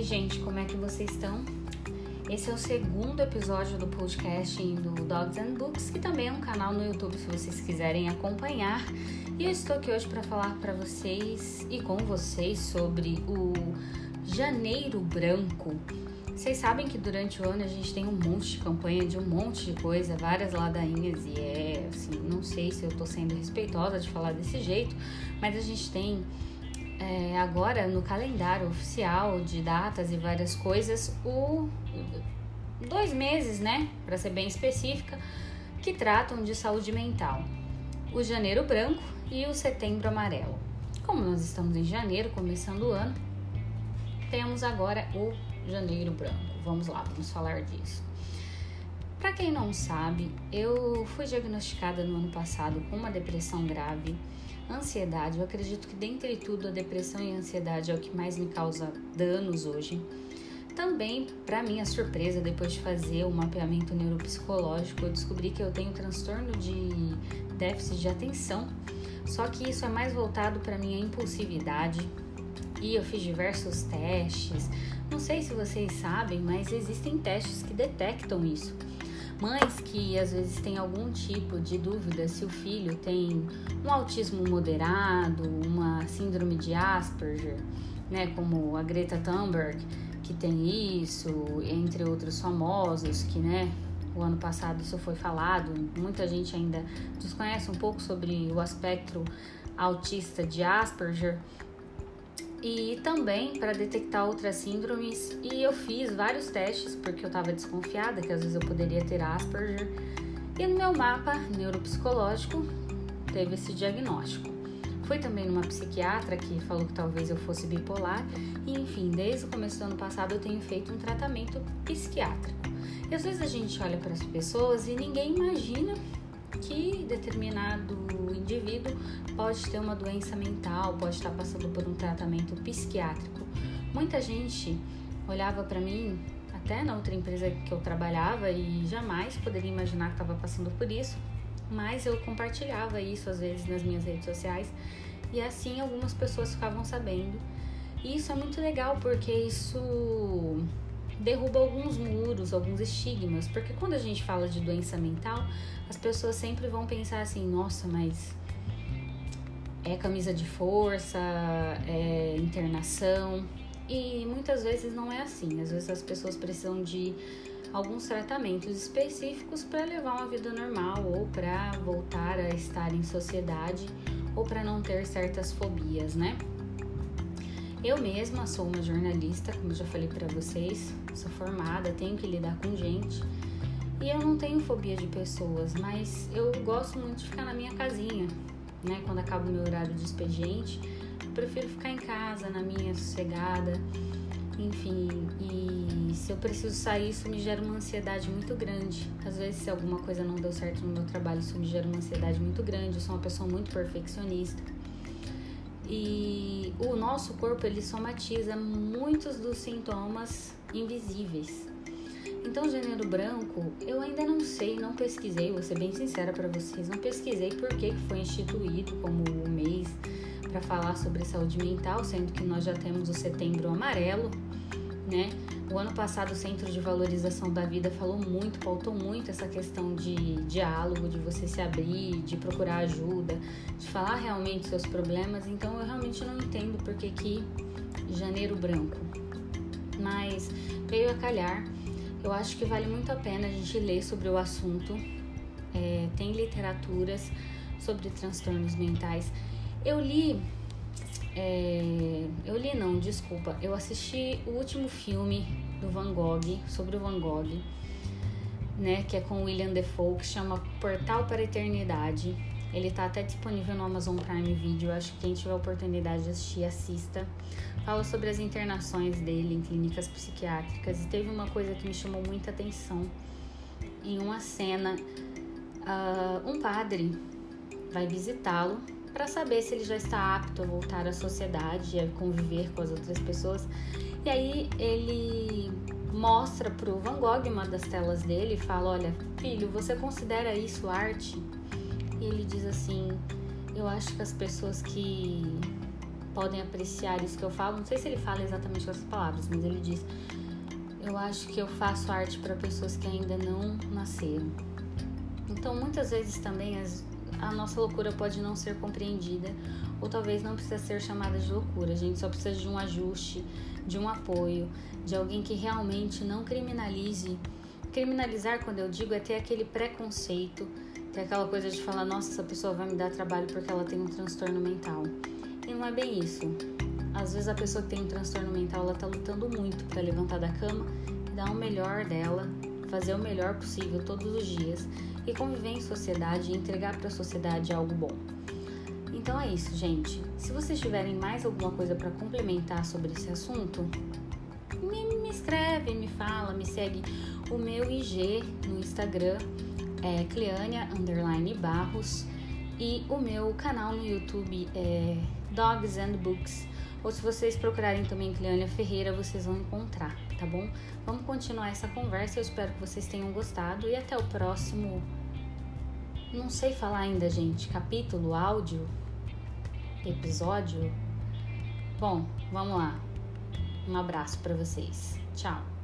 aí, gente, como é que vocês estão? Esse é o segundo episódio do podcast do Dogs and Books, que também é um canal no YouTube se vocês quiserem acompanhar. E eu estou aqui hoje para falar para vocês e com vocês sobre o Janeiro Branco. Vocês sabem que durante o ano a gente tem um monte de campanha de um monte de coisa, várias ladainhas, e é assim, não sei se eu tô sendo respeitosa de falar desse jeito, mas a gente tem é, agora no calendário oficial de datas e várias coisas o dois meses, né, para ser bem específica, que tratam de saúde mental. O janeiro branco e o setembro amarelo. Como nós estamos em janeiro, começando o ano, temos agora o janeiro branco. Vamos lá, vamos falar disso. Para quem não sabe, eu fui diagnosticada no ano passado com uma depressão grave Ansiedade, eu acredito que dentre tudo a depressão e a ansiedade é o que mais me causa danos hoje. Também, para minha surpresa, depois de fazer o mapeamento neuropsicológico, eu descobri que eu tenho transtorno de déficit de atenção. Só que isso é mais voltado para minha impulsividade. E eu fiz diversos testes. Não sei se vocês sabem, mas existem testes que detectam isso. Mães que às vezes têm algum tipo de dúvida se o filho tem um autismo moderado, uma síndrome de Asperger, né, como a Greta Thunberg, que tem isso, entre outros famosos que, né, o ano passado isso foi falado. Muita gente ainda desconhece um pouco sobre o aspecto autista de Asperger e também para detectar outras síndromes. E eu fiz vários testes porque eu estava desconfiada que às vezes eu poderia ter Asperger. E no meu mapa neuropsicológico teve esse diagnóstico. Fui também numa psiquiatra que falou que talvez eu fosse bipolar. E enfim, desde o começo do ano passado eu tenho feito um tratamento psiquiátrico. E às vezes a gente olha para as pessoas e ninguém imagina que determinado indivíduo pode ter uma doença mental, pode estar passando por um tratamento psiquiátrico. Muita gente olhava para mim, até na outra empresa que eu trabalhava, e jamais poderia imaginar que estava passando por isso, mas eu compartilhava isso às vezes nas minhas redes sociais e assim algumas pessoas ficavam sabendo. E isso é muito legal porque isso derruba alguns muros, alguns estigmas, porque quando a gente fala de doença mental, as pessoas sempre vão pensar assim: nossa, mas é camisa de força, é internação. E muitas vezes não é assim. Às vezes as pessoas precisam de alguns tratamentos específicos para levar uma vida normal ou para voltar a estar em sociedade ou para não ter certas fobias, né? Eu mesma sou uma jornalista, como já falei para vocês, sou formada, tenho que lidar com gente. E eu não tenho fobia de pessoas, mas eu gosto muito de ficar na minha casinha, né? Quando acaba o meu horário de expediente, eu prefiro ficar em casa, na minha sossegada, enfim. E se eu preciso sair, isso me gera uma ansiedade muito grande. Às vezes, se alguma coisa não deu certo no meu trabalho, isso me gera uma ansiedade muito grande. Eu sou uma pessoa muito perfeccionista. E o nosso corpo ele somatiza muitos dos sintomas invisíveis. Então, janeiro branco, eu ainda não sei, não pesquisei, vou ser bem sincera para vocês, não pesquisei por que foi instituído como o mês para falar sobre saúde mental, sendo que nós já temos o setembro amarelo, né? O ano passado o Centro de Valorização da Vida falou muito, pautou muito essa questão de diálogo, de você se abrir, de procurar ajuda, de falar realmente seus problemas. Então eu realmente não entendo por que que janeiro branco. Mas veio a calhar. Eu acho que vale muito a pena a gente ler sobre o assunto. É, tem literaturas sobre transtornos mentais. Eu li é, eu li não, desculpa. Eu assisti o último filme do Van Gogh, sobre o Van Gogh, né? Que é com William Defoe, que chama Portal para a Eternidade. Ele tá até disponível no Amazon Prime Video. Acho que quem tiver oportunidade de assistir, assista. Fala sobre as internações dele em clínicas psiquiátricas. E teve uma coisa que me chamou muita atenção. Em uma cena, uh, um padre vai visitá-lo para saber se ele já está apto a voltar à sociedade a conviver com as outras pessoas. E aí ele mostra pro Van Gogh uma das telas dele e fala: Olha, filho, você considera isso arte? E ele diz assim: Eu acho que as pessoas que podem apreciar isso que eu falo. Não sei se ele fala exatamente com essas palavras, mas ele diz: Eu acho que eu faço arte para pessoas que ainda não nasceram. Então, muitas vezes também as, a nossa loucura pode não ser compreendida ou talvez não precisa ser chamada de loucura. A gente só precisa de um ajuste, de um apoio, de alguém que realmente não criminalize. Criminalizar, quando eu digo, é ter aquele preconceito, ter aquela coisa de falar: nossa, essa pessoa vai me dar trabalho porque ela tem um transtorno mental. E não é bem isso. Às vezes a pessoa que tem um transtorno mental, ela tá lutando muito para levantar da cama dar o melhor dela, fazer o melhor possível todos os dias e conviver em sociedade e entregar para a sociedade algo bom. Então é isso, gente. Se vocês tiverem mais alguma coisa para complementar sobre esse assunto, me, me, escreve, me fala, me segue. O meu IG no Instagram é underline Barros e o meu canal no YouTube é Dogs and Books. Ou se vocês procurarem também Cleânia Ferreira, vocês vão encontrar, tá bom? Vamos continuar essa conversa. Eu espero que vocês tenham gostado e até o próximo. Não sei falar ainda, gente. Capítulo, áudio, episódio. Bom, vamos lá. Um abraço para vocês. Tchau.